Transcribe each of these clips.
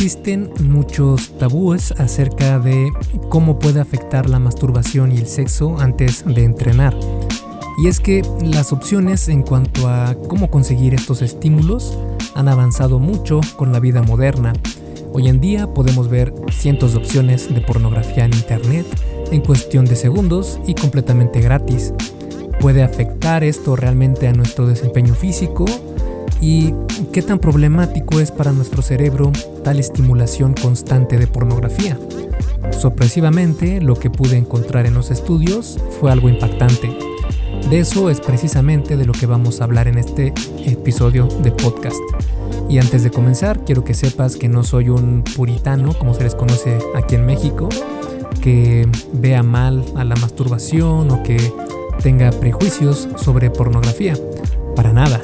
Existen muchos tabúes acerca de cómo puede afectar la masturbación y el sexo antes de entrenar. Y es que las opciones en cuanto a cómo conseguir estos estímulos han avanzado mucho con la vida moderna. Hoy en día podemos ver cientos de opciones de pornografía en Internet en cuestión de segundos y completamente gratis. ¿Puede afectar esto realmente a nuestro desempeño físico? ¿Y qué tan problemático es para nuestro cerebro tal estimulación constante de pornografía? Sorpresivamente, lo que pude encontrar en los estudios fue algo impactante. De eso es precisamente de lo que vamos a hablar en este episodio de podcast. Y antes de comenzar, quiero que sepas que no soy un puritano, como se les conoce aquí en México, que vea mal a la masturbación o que tenga prejuicios sobre pornografía. Para nada.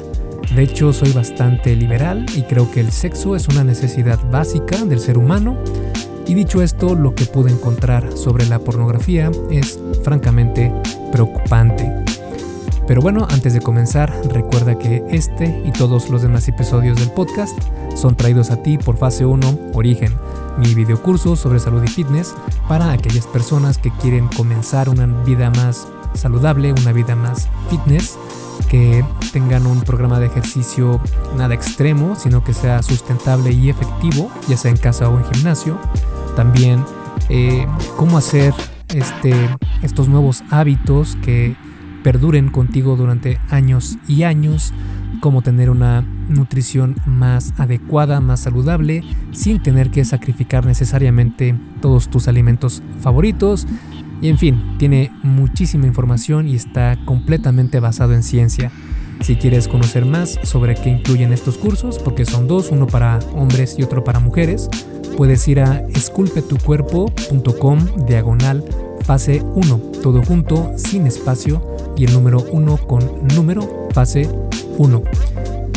De hecho, soy bastante liberal y creo que el sexo es una necesidad básica del ser humano. Y dicho esto, lo que pude encontrar sobre la pornografía es francamente preocupante. Pero bueno, antes de comenzar, recuerda que este y todos los demás episodios del podcast son traídos a ti por Fase 1 Origen, mi videocurso sobre salud y fitness para aquellas personas que quieren comenzar una vida más saludable, una vida más fitness, que tengan un programa de ejercicio nada extremo, sino que sea sustentable y efectivo, ya sea en casa o en gimnasio. También eh, cómo hacer este, estos nuevos hábitos que perduren contigo durante años y años, cómo tener una nutrición más adecuada, más saludable, sin tener que sacrificar necesariamente todos tus alimentos favoritos y en fin, tiene muchísima información y está completamente basado en ciencia. Si quieres conocer más sobre qué incluyen estos cursos, porque son dos, uno para hombres y otro para mujeres, puedes ir a esculpetucuerpo.com diagonal fase 1, todo junto, sin espacio y el número 1 con número fase 1.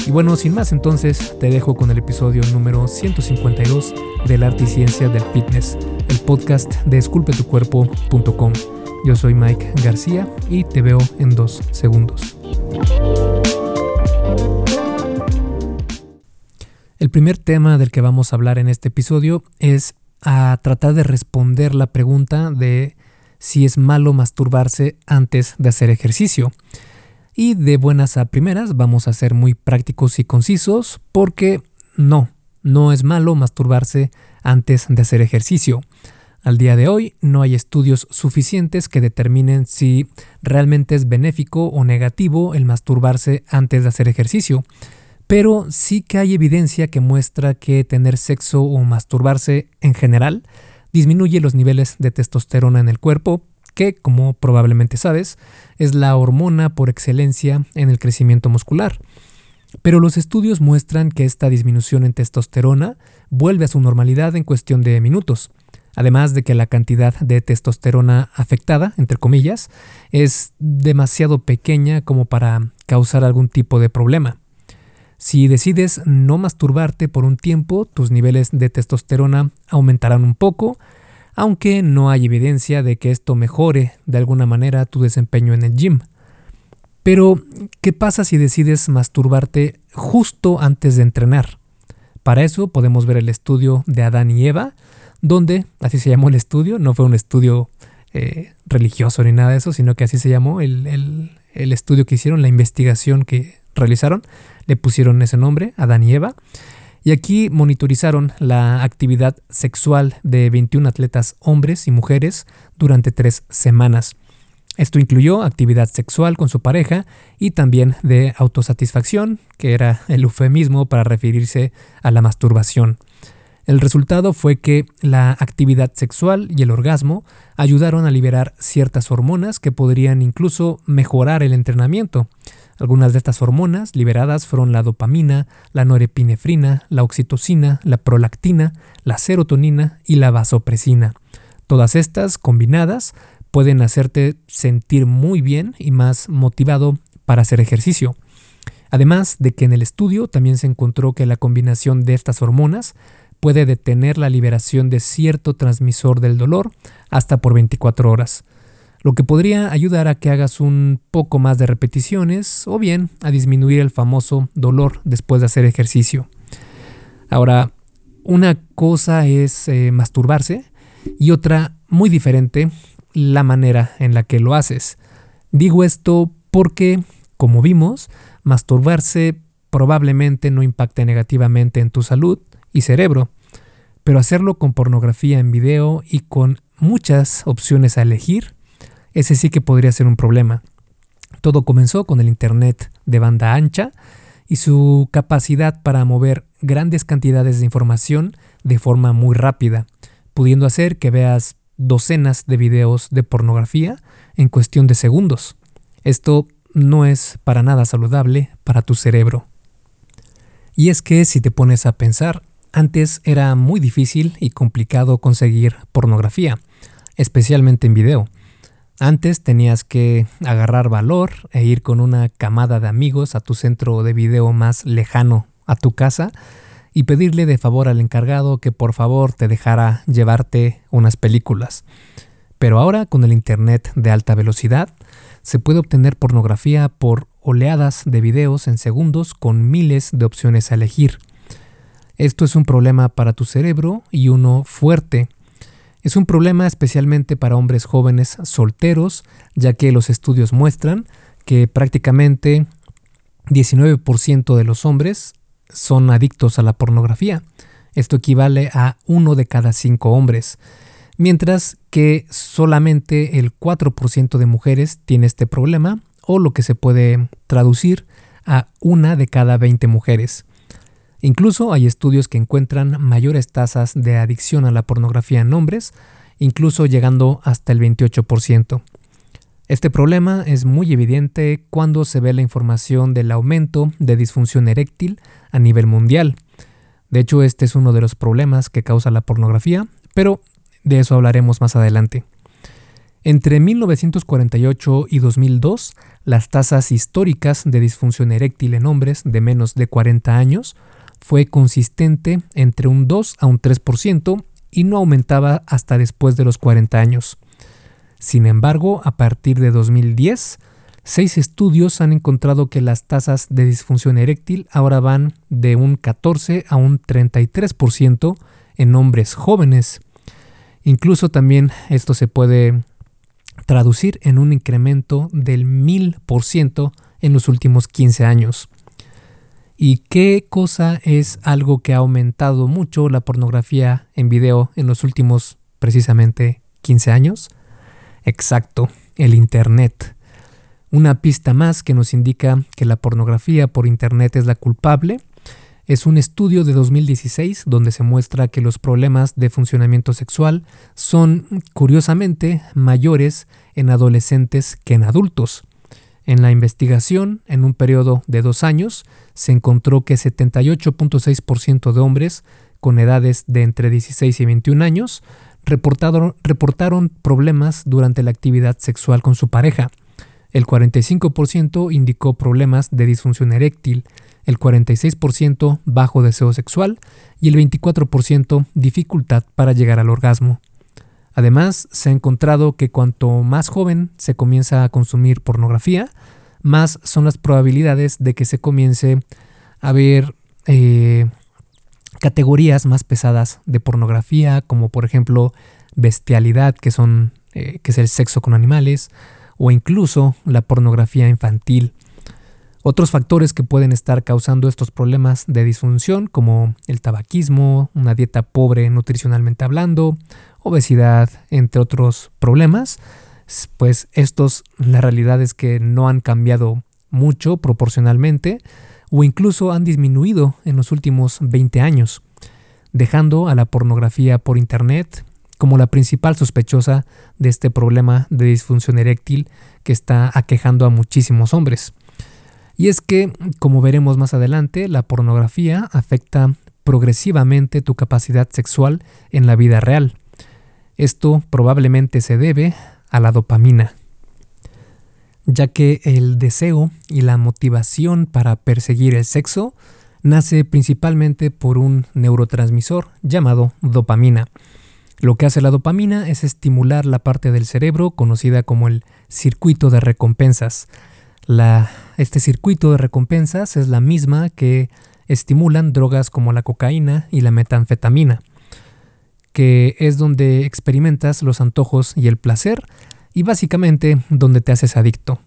Y bueno, sin más entonces, te dejo con el episodio número 152 del arte y ciencia del fitness el podcast de esculpetucuerpo.com. Yo soy Mike García y te veo en dos segundos. El primer tema del que vamos a hablar en este episodio es a tratar de responder la pregunta de si es malo masturbarse antes de hacer ejercicio. Y de buenas a primeras vamos a ser muy prácticos y concisos porque no, no es malo masturbarse antes de hacer ejercicio. Al día de hoy no hay estudios suficientes que determinen si realmente es benéfico o negativo el masturbarse antes de hacer ejercicio, pero sí que hay evidencia que muestra que tener sexo o masturbarse en general disminuye los niveles de testosterona en el cuerpo, que, como probablemente sabes, es la hormona por excelencia en el crecimiento muscular. Pero los estudios muestran que esta disminución en testosterona vuelve a su normalidad en cuestión de minutos, además de que la cantidad de testosterona afectada, entre comillas, es demasiado pequeña como para causar algún tipo de problema. Si decides no masturbarte por un tiempo, tus niveles de testosterona aumentarán un poco, aunque no hay evidencia de que esto mejore de alguna manera tu desempeño en el gym. Pero, ¿qué pasa si decides masturbarte justo antes de entrenar? Para eso podemos ver el estudio de Adán y Eva, donde, así se llamó el estudio, no fue un estudio eh, religioso ni nada de eso, sino que así se llamó el, el estudio que hicieron, la investigación que realizaron, le pusieron ese nombre, Adán y Eva. Y aquí monitorizaron la actividad sexual de 21 atletas hombres y mujeres durante tres semanas. Esto incluyó actividad sexual con su pareja y también de autosatisfacción, que era el eufemismo para referirse a la masturbación. El resultado fue que la actividad sexual y el orgasmo ayudaron a liberar ciertas hormonas que podrían incluso mejorar el entrenamiento. Algunas de estas hormonas liberadas fueron la dopamina, la norepinefrina, la oxitocina, la prolactina, la serotonina y la vasopresina. Todas estas combinadas pueden hacerte sentir muy bien y más motivado para hacer ejercicio. Además de que en el estudio también se encontró que la combinación de estas hormonas puede detener la liberación de cierto transmisor del dolor hasta por 24 horas, lo que podría ayudar a que hagas un poco más de repeticiones o bien a disminuir el famoso dolor después de hacer ejercicio. Ahora, Una cosa es eh, masturbarse y otra muy diferente la manera en la que lo haces. Digo esto porque, como vimos, masturbarse probablemente no impacte negativamente en tu salud y cerebro, pero hacerlo con pornografía en video y con muchas opciones a elegir, ese sí que podría ser un problema. Todo comenzó con el Internet de banda ancha y su capacidad para mover grandes cantidades de información de forma muy rápida, pudiendo hacer que veas docenas de videos de pornografía en cuestión de segundos. Esto no es para nada saludable para tu cerebro. Y es que si te pones a pensar, antes era muy difícil y complicado conseguir pornografía, especialmente en video. Antes tenías que agarrar valor e ir con una camada de amigos a tu centro de video más lejano a tu casa y pedirle de favor al encargado que por favor te dejara llevarte unas películas. Pero ahora con el Internet de alta velocidad se puede obtener pornografía por oleadas de videos en segundos con miles de opciones a elegir. Esto es un problema para tu cerebro y uno fuerte. Es un problema especialmente para hombres jóvenes solteros, ya que los estudios muestran que prácticamente 19% de los hombres son adictos a la pornografía. Esto equivale a uno de cada cinco hombres, mientras que solamente el 4% de mujeres tiene este problema, o lo que se puede traducir a una de cada 20 mujeres. Incluso hay estudios que encuentran mayores tasas de adicción a la pornografía en hombres, incluso llegando hasta el 28%. Este problema es muy evidente cuando se ve la información del aumento de disfunción eréctil a nivel mundial. De hecho, este es uno de los problemas que causa la pornografía, pero de eso hablaremos más adelante. Entre 1948 y 2002, las tasas históricas de disfunción eréctil en hombres de menos de 40 años fue consistente entre un 2 a un 3% y no aumentaba hasta después de los 40 años. Sin embargo, a partir de 2010, seis estudios han encontrado que las tasas de disfunción eréctil ahora van de un 14 a un 33% en hombres jóvenes. Incluso también esto se puede traducir en un incremento del 1000% en los últimos 15 años. ¿Y qué cosa es algo que ha aumentado mucho la pornografía en video en los últimos precisamente 15 años? Exacto, el Internet. Una pista más que nos indica que la pornografía por Internet es la culpable es un estudio de 2016 donde se muestra que los problemas de funcionamiento sexual son, curiosamente, mayores en adolescentes que en adultos. En la investigación, en un periodo de dos años, se encontró que 78.6% de hombres con edades de entre 16 y 21 años reportaron, reportaron problemas durante la actividad sexual con su pareja. El 45% indicó problemas de disfunción eréctil, el 46% bajo deseo sexual y el 24% dificultad para llegar al orgasmo. Además, se ha encontrado que cuanto más joven se comienza a consumir pornografía, más son las probabilidades de que se comience a ver eh, categorías más pesadas de pornografía, como por ejemplo bestialidad, que, son, eh, que es el sexo con animales, o incluso la pornografía infantil. Otros factores que pueden estar causando estos problemas de disfunción, como el tabaquismo, una dieta pobre nutricionalmente hablando, obesidad, entre otros problemas, pues estos la realidad es que no han cambiado mucho proporcionalmente, o incluso han disminuido en los últimos 20 años, dejando a la pornografía por Internet como la principal sospechosa de este problema de disfunción eréctil que está aquejando a muchísimos hombres. Y es que, como veremos más adelante, la pornografía afecta progresivamente tu capacidad sexual en la vida real. Esto probablemente se debe a la dopamina ya que el deseo y la motivación para perseguir el sexo nace principalmente por un neurotransmisor llamado dopamina. Lo que hace la dopamina es estimular la parte del cerebro conocida como el circuito de recompensas. este circuito de recompensas es la misma que estimulan drogas como la cocaína y la metanfetamina, que es donde experimentas los antojos y el placer y básicamente donde te haces adicto.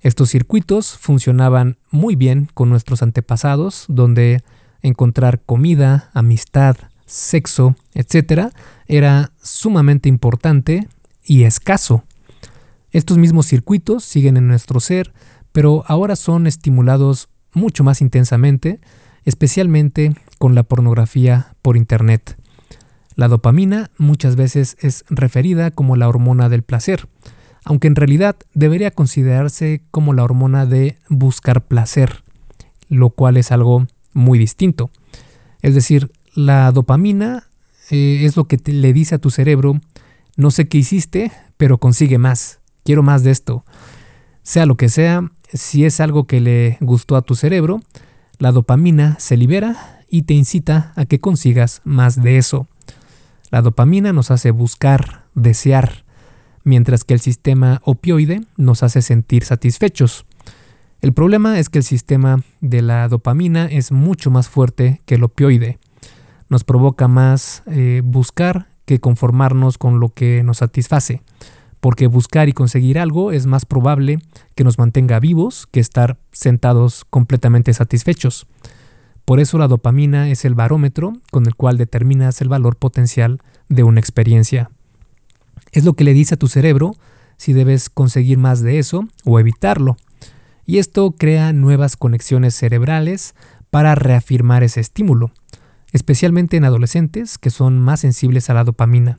Estos circuitos funcionaban muy bien con nuestros antepasados, donde encontrar comida, amistad, sexo, etc., era sumamente importante y escaso. Estos mismos circuitos siguen en nuestro ser, pero ahora son estimulados mucho más intensamente, especialmente con la pornografía por Internet. La dopamina muchas veces es referida como la hormona del placer, aunque en realidad debería considerarse como la hormona de buscar placer, lo cual es algo muy distinto. Es decir, la dopamina eh, es lo que le dice a tu cerebro, no sé qué hiciste, pero consigue más, quiero más de esto. Sea lo que sea, si es algo que le gustó a tu cerebro, la dopamina se libera y te incita a que consigas más de eso. La dopamina nos hace buscar, desear, mientras que el sistema opioide nos hace sentir satisfechos. El problema es que el sistema de la dopamina es mucho más fuerte que el opioide. Nos provoca más eh, buscar que conformarnos con lo que nos satisface, porque buscar y conseguir algo es más probable que nos mantenga vivos que estar sentados completamente satisfechos. Por eso la dopamina es el barómetro con el cual determinas el valor potencial de una experiencia. Es lo que le dice a tu cerebro si debes conseguir más de eso o evitarlo. Y esto crea nuevas conexiones cerebrales para reafirmar ese estímulo, especialmente en adolescentes que son más sensibles a la dopamina.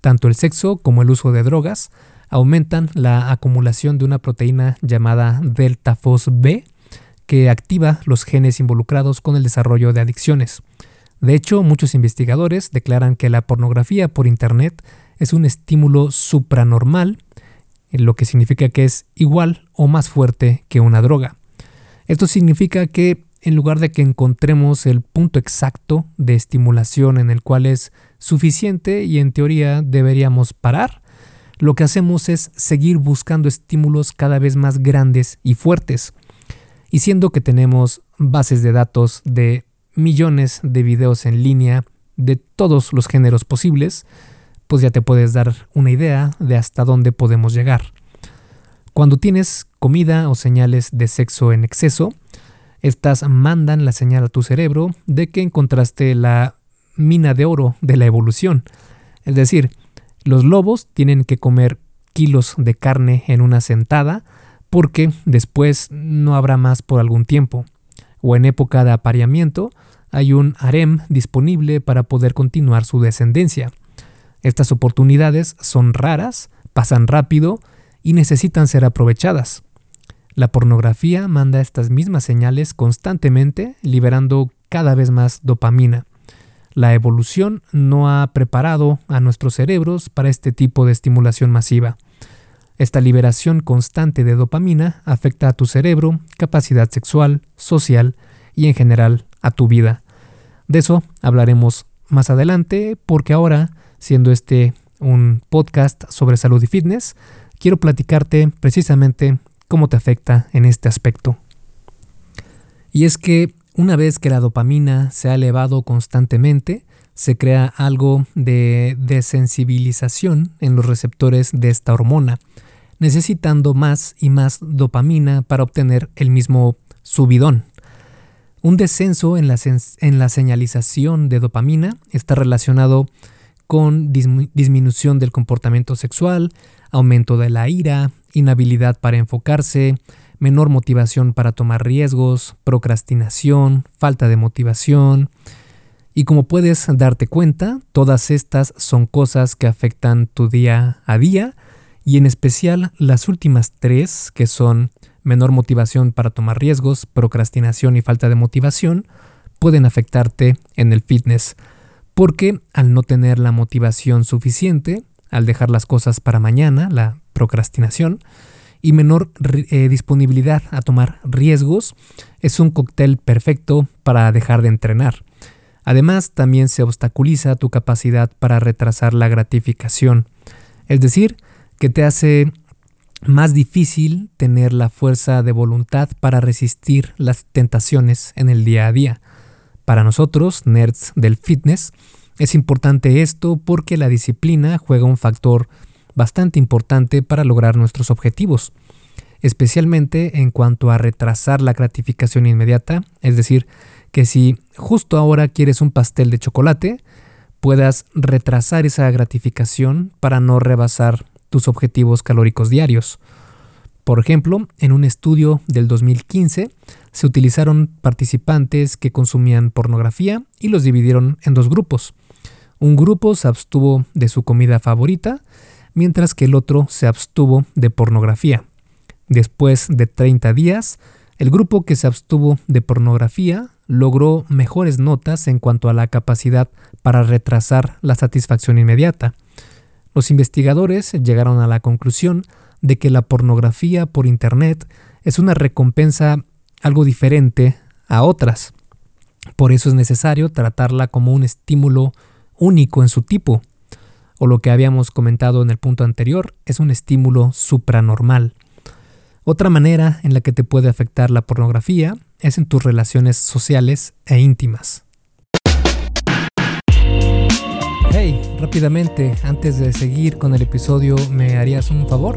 Tanto el sexo como el uso de drogas aumentan la acumulación de una proteína llamada delta B, que activa los genes involucrados con el desarrollo de adicciones. De hecho, muchos investigadores declaran que la pornografía por Internet es un estímulo supranormal, lo que significa que es igual o más fuerte que una droga. Esto significa que en lugar de que encontremos el punto exacto de estimulación en el cual es suficiente y en teoría deberíamos parar, lo que hacemos es seguir buscando estímulos cada vez más grandes y fuertes. Y siendo que tenemos bases de datos de millones de videos en línea de todos los géneros posibles, pues ya te puedes dar una idea de hasta dónde podemos llegar. Cuando tienes comida o señales de sexo en exceso, estas mandan la señal a tu cerebro de que encontraste la mina de oro de la evolución. Es decir, los lobos tienen que comer kilos de carne en una sentada porque después no habrá más por algún tiempo. O en época de apareamiento hay un harem disponible para poder continuar su descendencia. Estas oportunidades son raras, pasan rápido y necesitan ser aprovechadas. La pornografía manda estas mismas señales constantemente, liberando cada vez más dopamina. La evolución no ha preparado a nuestros cerebros para este tipo de estimulación masiva. Esta liberación constante de dopamina afecta a tu cerebro, capacidad sexual, social y en general a tu vida. De eso hablaremos más adelante porque ahora, siendo este un podcast sobre salud y fitness, quiero platicarte precisamente cómo te afecta en este aspecto. Y es que una vez que la dopamina se ha elevado constantemente, se crea algo de desensibilización en los receptores de esta hormona, necesitando más y más dopamina para obtener el mismo subidón. Un descenso en la, señalización de dopamina está relacionado con disminución del comportamiento sexual, aumento de la ira, inhabilidad para enfocarse, menor motivación para tomar riesgos, procrastinación, falta de motivación. Y como puedes darte cuenta, todas estas son cosas que afectan tu día a día y en especial las últimas tres, que son menor motivación para tomar riesgos, procrastinación y falta de motivación, pueden afectarte en el fitness. Porque al no tener la motivación suficiente, al dejar las cosas para mañana, la procrastinación, y menor eh, disponibilidad a tomar riesgos, es un cóctel perfecto para dejar de entrenar. Además, también se obstaculiza tu capacidad para retrasar la gratificación, es decir, que te hace más difícil tener la fuerza de voluntad para resistir las tentaciones en el día a día. Para nosotros, nerds del fitness, es importante esto porque la disciplina juega un factor bastante importante para lograr nuestros objetivos, especialmente en cuanto a retrasar la gratificación inmediata, es decir, que si justo ahora quieres un pastel de chocolate, puedas retrasar esa gratificación para no rebasar tus objetivos calóricos diarios. Por ejemplo, en un estudio del 2015 se utilizaron participantes que consumían pornografía y los dividieron en dos grupos. Un grupo se abstuvo de su comida favorita, mientras que el otro se abstuvo de pornografía. Después de 30 días, el grupo que se abstuvo de pornografía logró mejores notas en cuanto a la capacidad para retrasar la satisfacción inmediata. Los investigadores llegaron a la conclusión de que la pornografía por Internet es una recompensa algo diferente a otras. Por eso es necesario tratarla como un estímulo único en su tipo, o lo que habíamos comentado en el punto anterior, es un estímulo supranormal. Otra manera en la que te puede afectar la pornografía es en tus relaciones sociales e íntimas. Hey, rápidamente, antes de seguir con el episodio, ¿me harías un favor?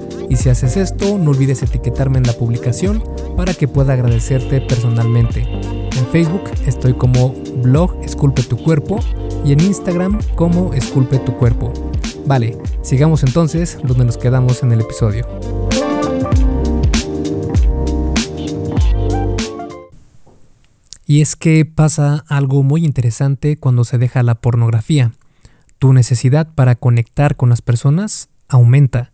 Y si haces esto, no olvides etiquetarme en la publicación para que pueda agradecerte personalmente. En Facebook estoy como blog Esculpe tu cuerpo y en Instagram como Esculpe tu cuerpo. Vale, sigamos entonces donde nos quedamos en el episodio. Y es que pasa algo muy interesante cuando se deja la pornografía. Tu necesidad para conectar con las personas aumenta.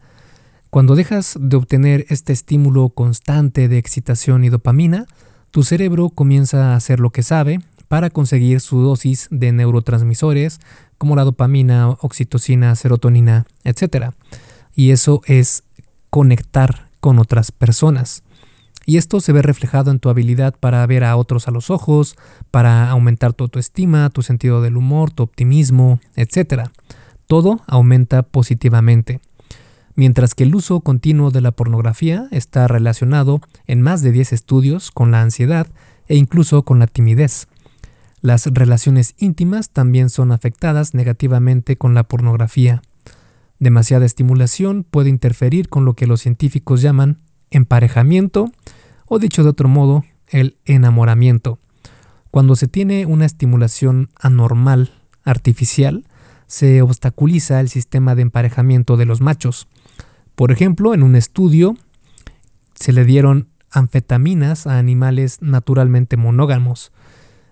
Cuando dejas de obtener este estímulo constante de excitación y dopamina, tu cerebro comienza a hacer lo que sabe para conseguir su dosis de neurotransmisores como la dopamina, oxitocina, serotonina, etc. Y eso es conectar con otras personas. Y esto se ve reflejado en tu habilidad para ver a otros a los ojos, para aumentar tu autoestima, tu sentido del humor, tu optimismo, etc. Todo aumenta positivamente. Mientras que el uso continuo de la pornografía está relacionado en más de 10 estudios con la ansiedad e incluso con la timidez. Las relaciones íntimas también son afectadas negativamente con la pornografía. Demasiada estimulación puede interferir con lo que los científicos llaman emparejamiento o dicho de otro modo, el enamoramiento. Cuando se tiene una estimulación anormal, artificial, se obstaculiza el sistema de emparejamiento de los machos. Por ejemplo, en un estudio se le dieron anfetaminas a animales naturalmente monógamos.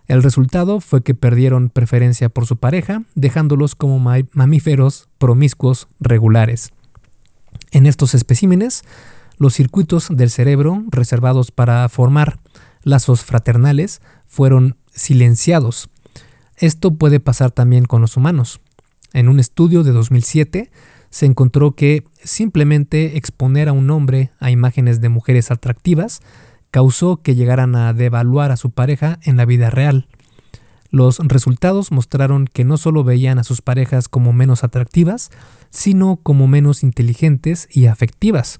El resultado fue que perdieron preferencia por su pareja, dejándolos como mamíferos promiscuos regulares. En estos especímenes, los circuitos del cerebro reservados para formar lazos fraternales fueron silenciados. Esto puede pasar también con los humanos. En un estudio de 2007 se encontró que simplemente exponer a un hombre a imágenes de mujeres atractivas causó que llegaran a devaluar a su pareja en la vida real. Los resultados mostraron que no solo veían a sus parejas como menos atractivas, sino como menos inteligentes y afectivas.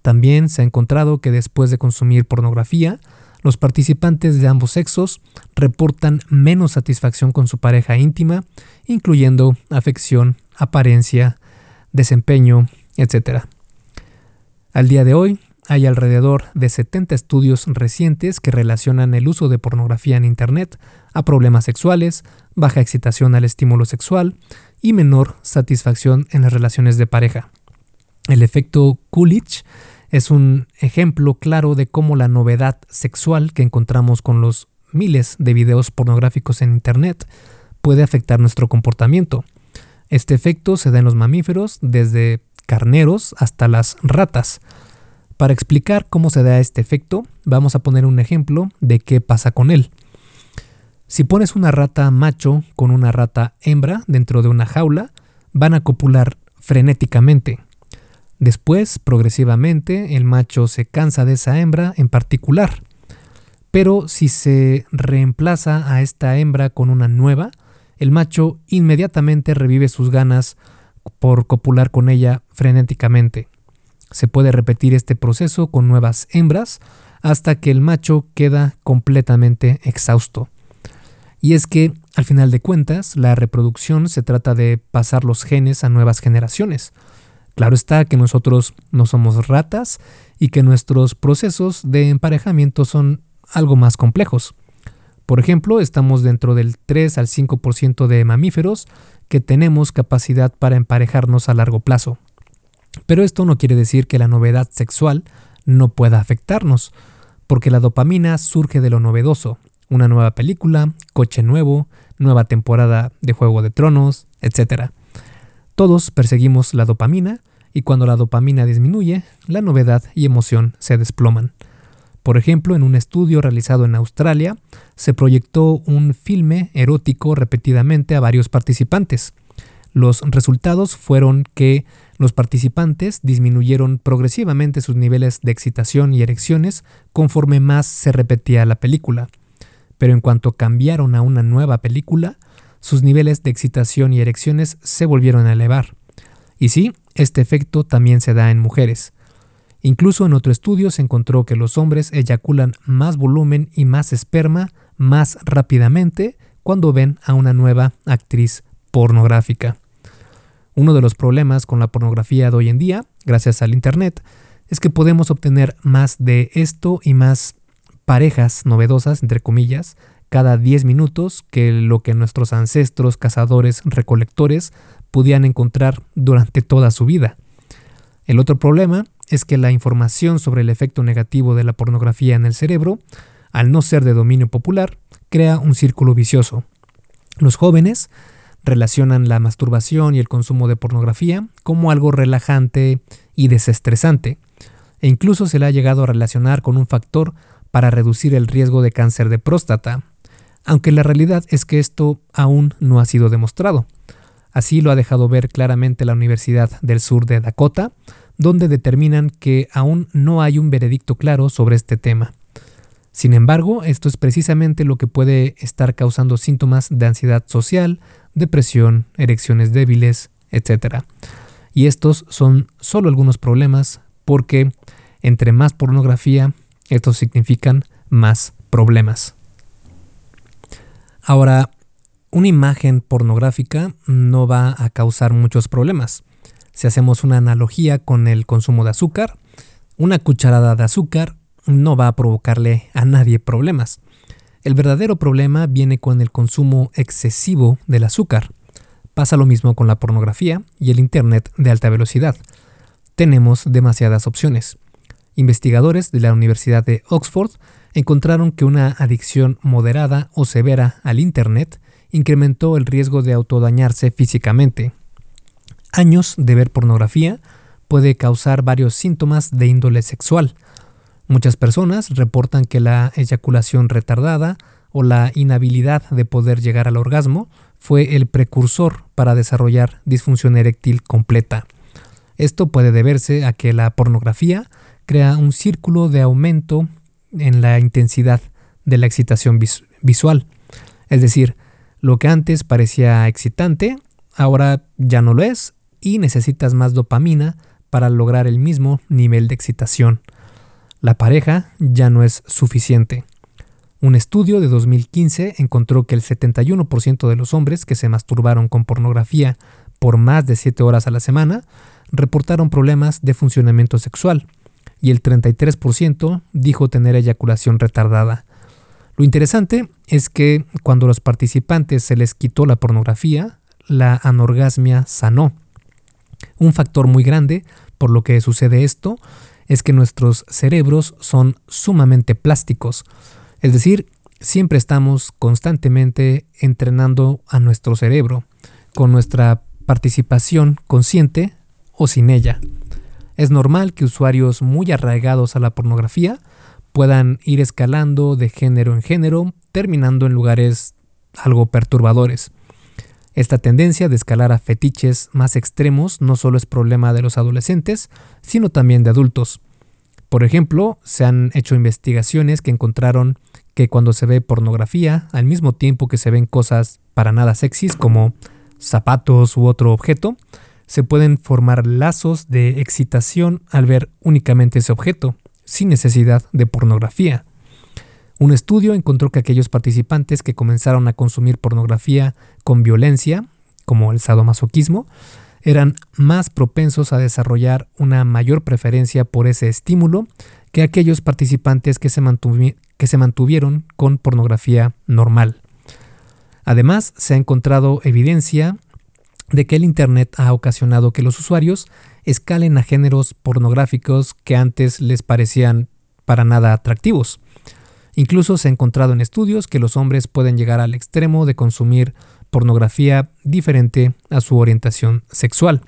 También se ha encontrado que después de consumir pornografía, los participantes de ambos sexos reportan menos satisfacción con su pareja íntima, incluyendo afección, apariencia, desempeño, etc. Al día de hoy, hay alrededor de 70 estudios recientes que relacionan el uso de pornografía en Internet a problemas sexuales, baja excitación al estímulo sexual y menor satisfacción en las relaciones de pareja. El efecto Coolidge es un ejemplo claro de cómo la novedad sexual que encontramos con los miles de videos pornográficos en Internet puede afectar nuestro comportamiento. Este efecto se da en los mamíferos desde carneros hasta las ratas. Para explicar cómo se da este efecto, vamos a poner un ejemplo de qué pasa con él. Si pones una rata macho con una rata hembra dentro de una jaula, van a copular frenéticamente. Después, progresivamente, el macho se cansa de esa hembra en particular. Pero si se reemplaza a esta hembra con una nueva, el macho inmediatamente revive sus ganas por copular con ella frenéticamente. Se puede repetir este proceso con nuevas hembras hasta que el macho queda completamente exhausto. Y es que, al final de cuentas, la reproducción se trata de pasar los genes a nuevas generaciones. Claro está que nosotros no somos ratas y que nuestros procesos de emparejamiento son algo más complejos. Por ejemplo, estamos dentro del 3 al 5% de mamíferos que tenemos capacidad para emparejarnos a largo plazo. Pero esto no quiere decir que la novedad sexual no pueda afectarnos, porque la dopamina surge de lo novedoso, una nueva película, coche nuevo, nueva temporada de Juego de Tronos, etc. Todos perseguimos la dopamina y cuando la dopamina disminuye, la novedad y emoción se desploman. Por ejemplo, en un estudio realizado en Australia, se proyectó un filme erótico repetidamente a varios participantes. Los resultados fueron que los participantes disminuyeron progresivamente sus niveles de excitación y erecciones conforme más se repetía la película. Pero en cuanto cambiaron a una nueva película, sus niveles de excitación y erecciones se volvieron a elevar. Y sí, este efecto también se da en mujeres. Incluso en otro estudio se encontró que los hombres eyaculan más volumen y más esperma más rápidamente cuando ven a una nueva actriz pornográfica. Uno de los problemas con la pornografía de hoy en día, gracias al Internet, es que podemos obtener más de esto y más parejas novedosas, entre comillas, cada 10 minutos que lo que nuestros ancestros cazadores recolectores podían encontrar durante toda su vida. El otro problema es que la información sobre el efecto negativo de la pornografía en el cerebro, al no ser de dominio popular, crea un círculo vicioso. Los jóvenes relacionan la masturbación y el consumo de pornografía como algo relajante y desestresante, e incluso se le ha llegado a relacionar con un factor para reducir el riesgo de cáncer de próstata, aunque la realidad es que esto aún no ha sido demostrado. Así lo ha dejado ver claramente la Universidad del Sur de Dakota, donde determinan que aún no hay un veredicto claro sobre este tema. Sin embargo, esto es precisamente lo que puede estar causando síntomas de ansiedad social, depresión, erecciones débiles, etc. Y estos son solo algunos problemas porque entre más pornografía, estos significan más problemas. Ahora, una imagen pornográfica no va a causar muchos problemas. Si hacemos una analogía con el consumo de azúcar, una cucharada de azúcar no va a provocarle a nadie problemas. El verdadero problema viene con el consumo excesivo del azúcar. Pasa lo mismo con la pornografía y el Internet de alta velocidad. Tenemos demasiadas opciones. Investigadores de la Universidad de Oxford encontraron que una adicción moderada o severa al Internet incrementó el riesgo de autodañarse físicamente. Años de ver pornografía puede causar varios síntomas de índole sexual, Muchas personas reportan que la eyaculación retardada o la inhabilidad de poder llegar al orgasmo fue el precursor para desarrollar disfunción eréctil completa. Esto puede deberse a que la pornografía crea un círculo de aumento en la intensidad de la excitación visual. Es decir, lo que antes parecía excitante, ahora ya no lo es y necesitas más dopamina para lograr el mismo nivel de excitación la pareja ya no es suficiente. Un estudio de 2015 encontró que el 71% de los hombres que se masturbaron con pornografía por más de 7 horas a la semana reportaron problemas de funcionamiento sexual y el 33% dijo tener eyaculación retardada. Lo interesante es que cuando a los participantes se les quitó la pornografía, la anorgasmia sanó. Un factor muy grande por lo que sucede esto es que nuestros cerebros son sumamente plásticos, es decir, siempre estamos constantemente entrenando a nuestro cerebro, con nuestra participación consciente o sin ella. Es normal que usuarios muy arraigados a la pornografía puedan ir escalando de género en género, terminando en lugares algo perturbadores. Esta tendencia de escalar a fetiches más extremos no solo es problema de los adolescentes, sino también de adultos. Por ejemplo, se han hecho investigaciones que encontraron que cuando se ve pornografía, al mismo tiempo que se ven cosas para nada sexys como zapatos u otro objeto, se pueden formar lazos de excitación al ver únicamente ese objeto, sin necesidad de pornografía. Un estudio encontró que aquellos participantes que comenzaron a consumir pornografía con violencia, como el sadomasoquismo, eran más propensos a desarrollar una mayor preferencia por ese estímulo que aquellos participantes que se, mantuvieron con pornografía normal. Además, se ha encontrado evidencia de que el Internet ha ocasionado que los usuarios escalen a géneros pornográficos que antes les parecían para nada atractivos. Incluso se ha encontrado en estudios que los hombres pueden llegar al extremo de consumir pornografía diferente a su orientación sexual.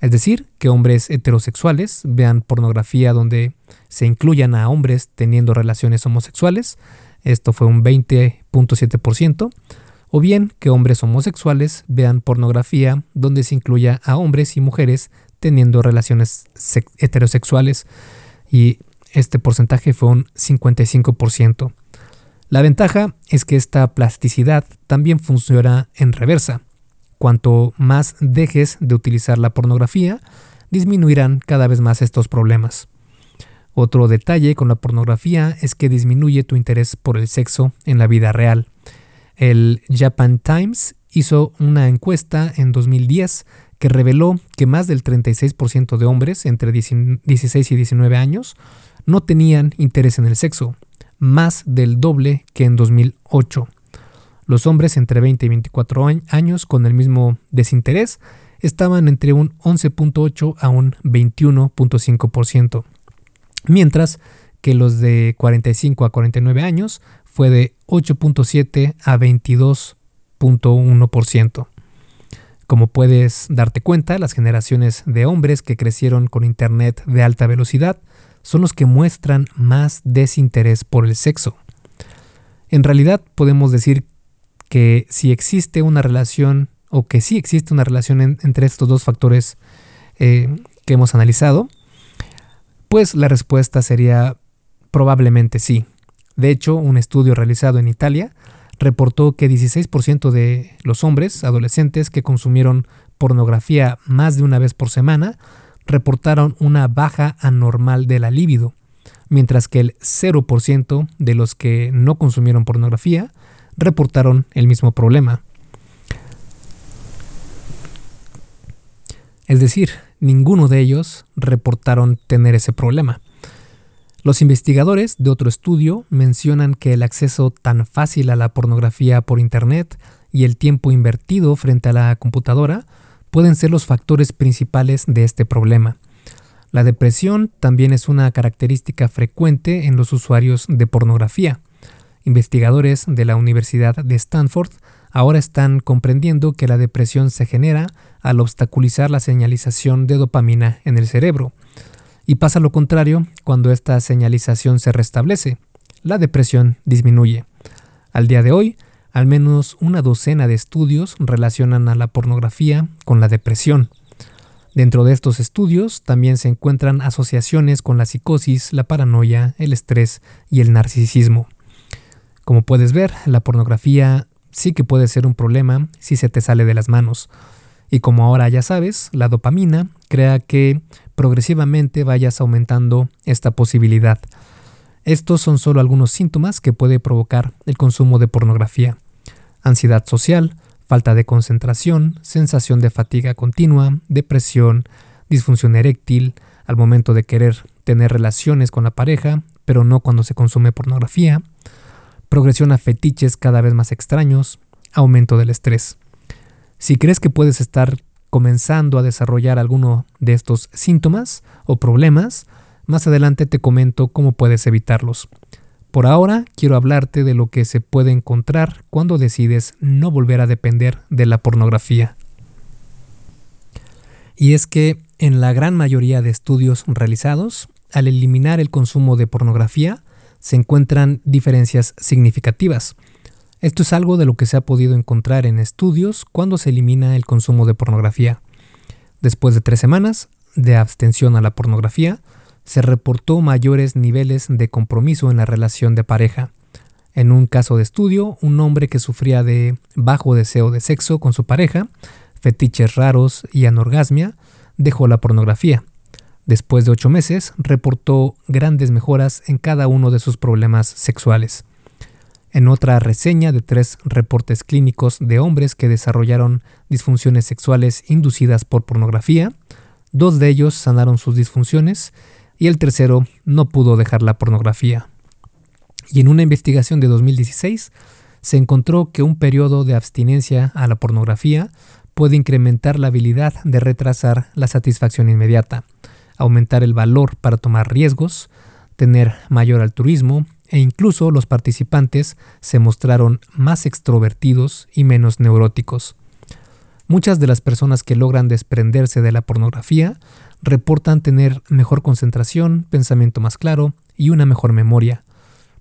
Es decir, que hombres heterosexuales vean pornografía donde se incluyan a hombres teniendo relaciones homosexuales, esto fue un 20.7%, o bien que hombres homosexuales vean pornografía donde se incluya a hombres y mujeres teniendo relaciones heterosexuales, y este porcentaje fue un 55%. La ventaja es que esta plasticidad también funciona en reversa. Cuanto más dejes de utilizar la pornografía, disminuirán cada vez más estos problemas. Otro detalle con la pornografía es que disminuye tu interés por el sexo en la vida real. El Japan Times hizo una encuesta en 2010 que reveló que más del 36% de hombres entre 16 y 19 años no tenían interés en el sexo, más del doble que en 2008. Los hombres entre 20 y 24 años con el mismo desinterés estaban entre un 11.8 a un 21.5%, mientras que los de 45 a 49 años fue de 8.7 a 22.1%. Como puedes darte cuenta, las generaciones de hombres que crecieron con Internet de alta velocidad son los que muestran más desinterés por el sexo. En realidad podemos decir que si existe una relación o que sí existe una relación entre estos dos factores eh, que hemos analizado, pues la respuesta sería probablemente sí. De hecho, un estudio realizado en Italia reportó que 16% de los hombres adolescentes que consumieron pornografía más de una vez por semana reportaron una baja anormal de la libido, mientras que el 0% de los que no consumieron pornografía reportaron el mismo problema. Es decir, ninguno de ellos reportaron tener ese problema. Los investigadores de otro estudio mencionan que el acceso tan fácil a la pornografía por Internet y el tiempo invertido frente a la computadora pueden ser los factores principales de este problema. La depresión también es una característica frecuente en los usuarios de pornografía. Investigadores de la Universidad de Stanford ahora están comprendiendo que la depresión se genera al obstaculizar la señalización de dopamina en el cerebro. Y pasa lo contrario cuando esta señalización se restablece. La depresión disminuye. Al día de hoy, al menos una docena de estudios relacionan a la pornografía con la depresión. Dentro de estos estudios también se encuentran asociaciones con la psicosis, la paranoia, el estrés y el narcisismo. Como puedes ver, la pornografía sí que puede ser un problema si se te sale de las manos. Y como ahora ya sabes, la dopamina crea que progresivamente vayas aumentando esta posibilidad. Estos son solo algunos síntomas que puede provocar el consumo de pornografía. Ansiedad social, falta de concentración, sensación de fatiga continua, depresión, disfunción eréctil, al momento de querer tener relaciones con la pareja, pero no cuando se consume pornografía, progresión a fetiches cada vez más extraños, aumento del estrés. Si crees que puedes estar comenzando a desarrollar alguno de estos síntomas o problemas, más adelante te comento cómo puedes evitarlos. Por ahora quiero hablarte de lo que se puede encontrar cuando decides no volver a depender de la pornografía. Y es que en la gran mayoría de estudios realizados, al eliminar el consumo de pornografía, se encuentran diferencias significativas. Esto es algo de lo que se ha podido encontrar en estudios cuando se elimina el consumo de pornografía. Después de tres semanas de abstención a la pornografía, se reportó mayores niveles de compromiso en la relación de pareja. En un caso de estudio, un hombre que sufría de bajo deseo de sexo con su pareja, fetiches raros y anorgasmia, dejó la pornografía. Después de ocho meses, reportó grandes mejoras en cada uno de sus problemas sexuales. En otra reseña de tres reportes clínicos de hombres que desarrollaron disfunciones sexuales inducidas por pornografía, dos de ellos sanaron sus disfunciones y el tercero no pudo dejar la pornografía. Y en una investigación de 2016 se encontró que un periodo de abstinencia a la pornografía puede incrementar la habilidad de retrasar la satisfacción inmediata, aumentar el valor para tomar riesgos, tener mayor altruismo e incluso los participantes se mostraron más extrovertidos y menos neuróticos. Muchas de las personas que logran desprenderse de la pornografía reportan tener mejor concentración, pensamiento más claro y una mejor memoria.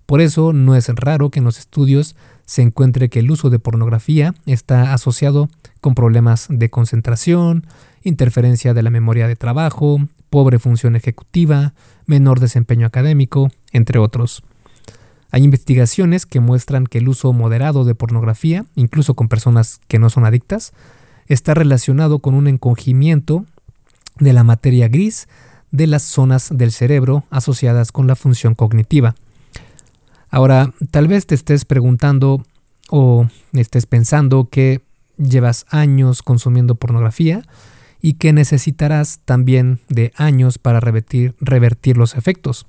Por eso no es raro que en los estudios se encuentre que el uso de pornografía está asociado con problemas de concentración, interferencia de la memoria de trabajo, pobre función ejecutiva, menor desempeño académico, entre otros. Hay investigaciones que muestran que el uso moderado de pornografía, incluso con personas que no son adictas, está relacionado con un encogimiento de la materia gris de las zonas del cerebro asociadas con la función cognitiva. Ahora, tal vez te estés preguntando o estés pensando que llevas años consumiendo pornografía y que necesitarás también de años para revertir, revertir los efectos.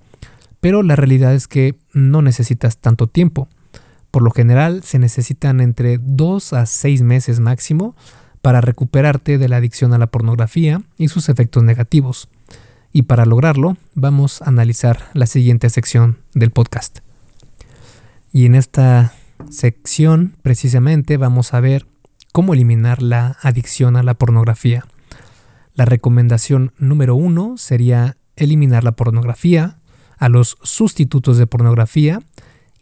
Pero la realidad es que no necesitas tanto tiempo. Por lo general se necesitan entre 2 a 6 meses máximo para recuperarte de la adicción a la pornografía y sus efectos negativos. Y para lograrlo vamos a analizar la siguiente sección del podcast. Y en esta sección precisamente vamos a ver cómo eliminar la adicción a la pornografía. La recomendación número uno sería eliminar la pornografía, a los sustitutos de pornografía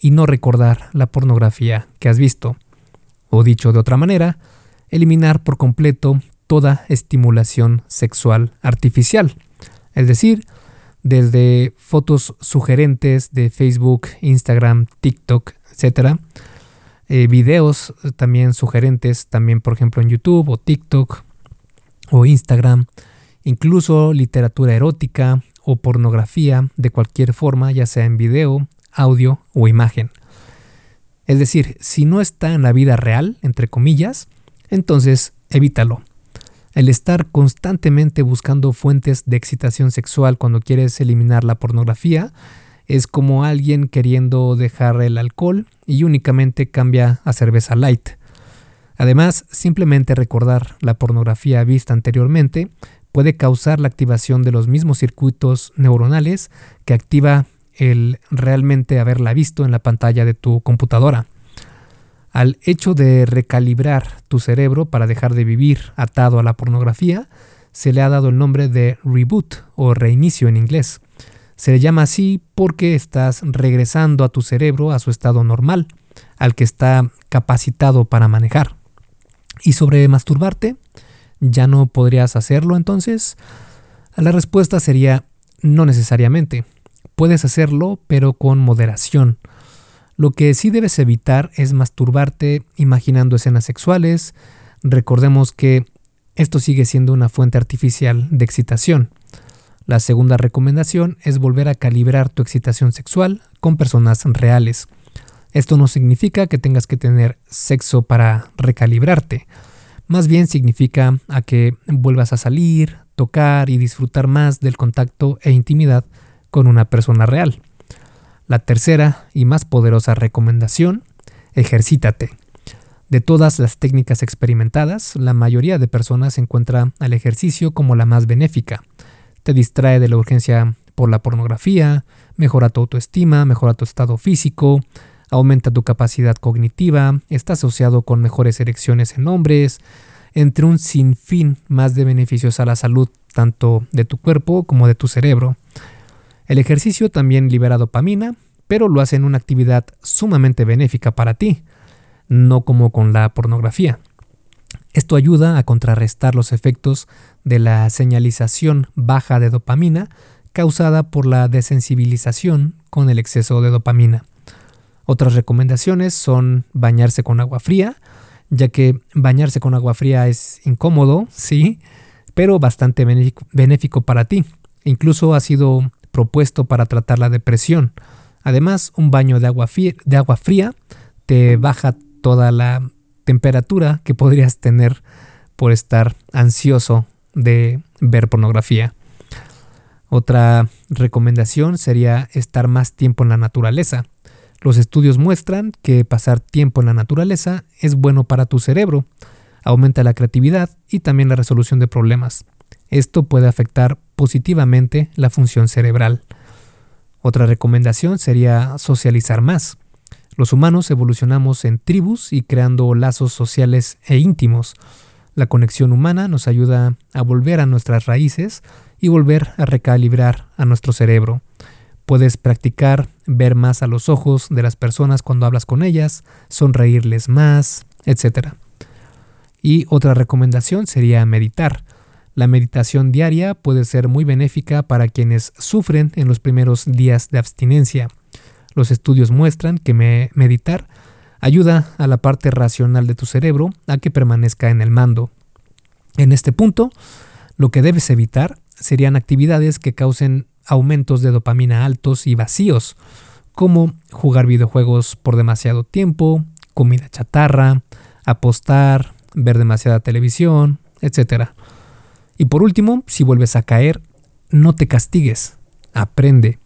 y no recordar la pornografía que has visto. O dicho de otra manera, eliminar por completo toda estimulación sexual artificial. Es decir, desde fotos sugerentes de Facebook, Instagram, TikTok, etc. Eh, videos también sugerentes, también por ejemplo en YouTube o TikTok o Instagram. Incluso literatura erótica o pornografía de cualquier forma, ya sea en video, audio o imagen. Es decir, si no está en la vida real, entre comillas, entonces evítalo. El estar constantemente buscando fuentes de excitación sexual cuando quieres eliminar la pornografía es como alguien queriendo dejar el alcohol y únicamente cambia a cerveza light. Además, simplemente recordar la pornografía vista anteriormente puede causar la activación de los mismos circuitos neuronales que activa el realmente haberla visto en la pantalla de tu computadora al hecho de recalibrar tu cerebro para dejar de vivir atado a la pornografía, se le ha dado el nombre de reboot o reinicio en inglés. Se le llama así porque estás regresando a tu cerebro a su estado normal, al que está capacitado para manejar. ¿Y sobre masturbarte? ¿Ya no podrías hacerlo entonces? La respuesta sería no necesariamente. Puedes hacerlo, pero con moderación. Lo que sí debes evitar es masturbarte imaginando escenas sexuales. Recordemos que esto sigue siendo una fuente artificial de excitación. La segunda recomendación es volver a calibrar tu excitación sexual con personas reales. Esto no significa que tengas que tener sexo para recalibrarte. Más bien significa a que vuelvas a salir, tocar y disfrutar más del contacto e intimidad con una persona real. La tercera y más poderosa recomendación, ejercítate. De todas las técnicas experimentadas, la mayoría de personas encuentra al ejercicio como la más benéfica. Te distrae de la urgencia por la pornografía, mejora tu autoestima, mejora tu estado físico, aumenta tu capacidad cognitiva, está asociado con mejores erecciones en hombres, entre un sinfín más de beneficios a la salud, tanto de tu cuerpo como de tu cerebro. El ejercicio también libera dopamina, pero lo hace en una actividad sumamente benéfica para ti, no como con la pornografía. Esto ayuda a contrarrestar los efectos de la señalización baja de dopamina causada por la desensibilización con el exceso de dopamina. Otras recomendaciones son bañarse con agua fría, ya que bañarse con agua fría es incómodo, sí, pero bastante benéfico para ti. Incluso ha sido propuesto para tratar la depresión. Además, un baño de agua, de agua fría te baja toda la temperatura que podrías tener por estar ansioso de ver pornografía. Otra recomendación sería estar más tiempo en la naturaleza. Los estudios muestran que pasar tiempo en la naturaleza es bueno para tu cerebro, aumenta la creatividad y también la resolución de problemas. Esto puede afectar positivamente la función cerebral. Otra recomendación sería socializar más. Los humanos evolucionamos en tribus y creando lazos sociales e íntimos. La conexión humana nos ayuda a volver a nuestras raíces y volver a recalibrar a nuestro cerebro. Puedes practicar ver más a los ojos de las personas cuando hablas con ellas, sonreírles más, etc. Y otra recomendación sería meditar. La meditación diaria puede ser muy benéfica para quienes sufren en los primeros días de abstinencia. Los estudios muestran que meditar ayuda a la parte racional de tu cerebro a que permanezca en el mando. En este punto, lo que debes evitar serían actividades que causen aumentos de dopamina altos y vacíos, como jugar videojuegos por demasiado tiempo, comida chatarra, apostar, ver demasiada televisión, etc. Y por último, si vuelves a caer, no te castigues, aprende.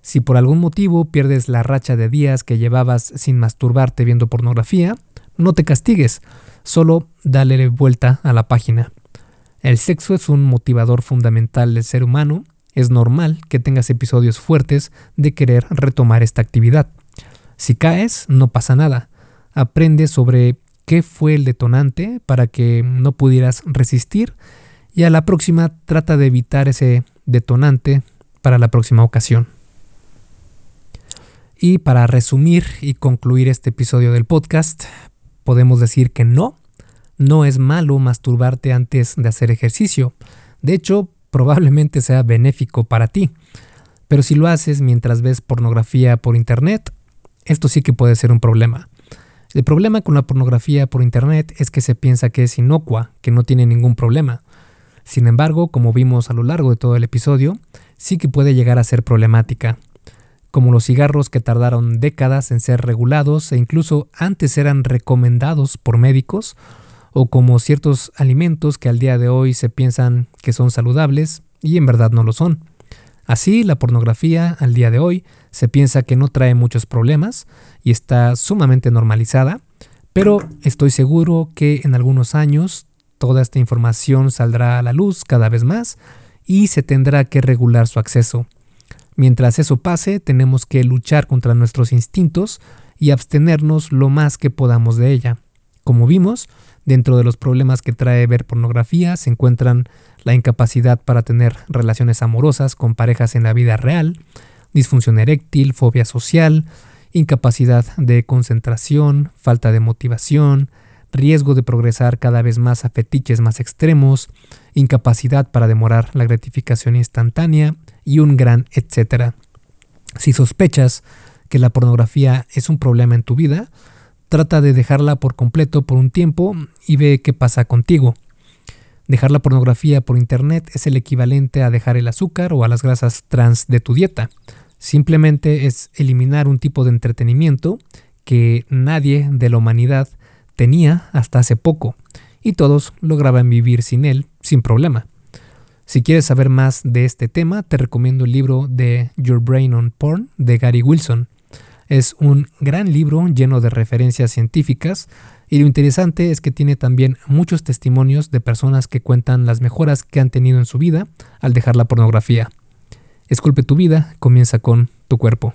Si por algún motivo pierdes la racha de días que llevabas sin masturbarte viendo pornografía, no te castigues, solo dale vuelta a la página. El sexo es un motivador fundamental del ser humano es normal que tengas episodios fuertes de querer retomar esta actividad. Si caes, no pasa nada. Aprende sobre qué fue el detonante para que no pudieras resistir y a la próxima trata de evitar ese detonante para la próxima ocasión. Y para resumir y concluir este episodio del podcast, podemos decir que no, no es malo masturbarte antes de hacer ejercicio. De hecho, probablemente sea benéfico para ti. Pero si lo haces mientras ves pornografía por internet, esto sí que puede ser un problema. El problema con la pornografía por internet es que se piensa que es inocua, que no tiene ningún problema. Sin embargo, como vimos a lo largo de todo el episodio, sí que puede llegar a ser problemática. Como los cigarros que tardaron décadas en ser regulados e incluso antes eran recomendados por médicos, o como ciertos alimentos que al día de hoy se piensan que son saludables y en verdad no lo son. Así, la pornografía al día de hoy se piensa que no trae muchos problemas y está sumamente normalizada, pero estoy seguro que en algunos años toda esta información saldrá a la luz cada vez más y se tendrá que regular su acceso. Mientras eso pase, tenemos que luchar contra nuestros instintos y abstenernos lo más que podamos de ella. Como vimos, Dentro de los problemas que trae ver pornografía se encuentran la incapacidad para tener relaciones amorosas con parejas en la vida real, disfunción eréctil, fobia social, incapacidad de concentración, falta de motivación, riesgo de progresar cada vez más a fetiches más extremos, incapacidad para demorar la gratificación instantánea y un gran etcétera. Si sospechas que la pornografía es un problema en tu vida, Trata de dejarla por completo por un tiempo y ve qué pasa contigo. Dejar la pornografía por internet es el equivalente a dejar el azúcar o a las grasas trans de tu dieta. Simplemente es eliminar un tipo de entretenimiento que nadie de la humanidad tenía hasta hace poco y todos lograban vivir sin él sin problema. Si quieres saber más de este tema, te recomiendo el libro de Your Brain on Porn de Gary Wilson. Es un gran libro lleno de referencias científicas y lo interesante es que tiene también muchos testimonios de personas que cuentan las mejoras que han tenido en su vida al dejar la pornografía. Esculpe tu vida, comienza con tu cuerpo.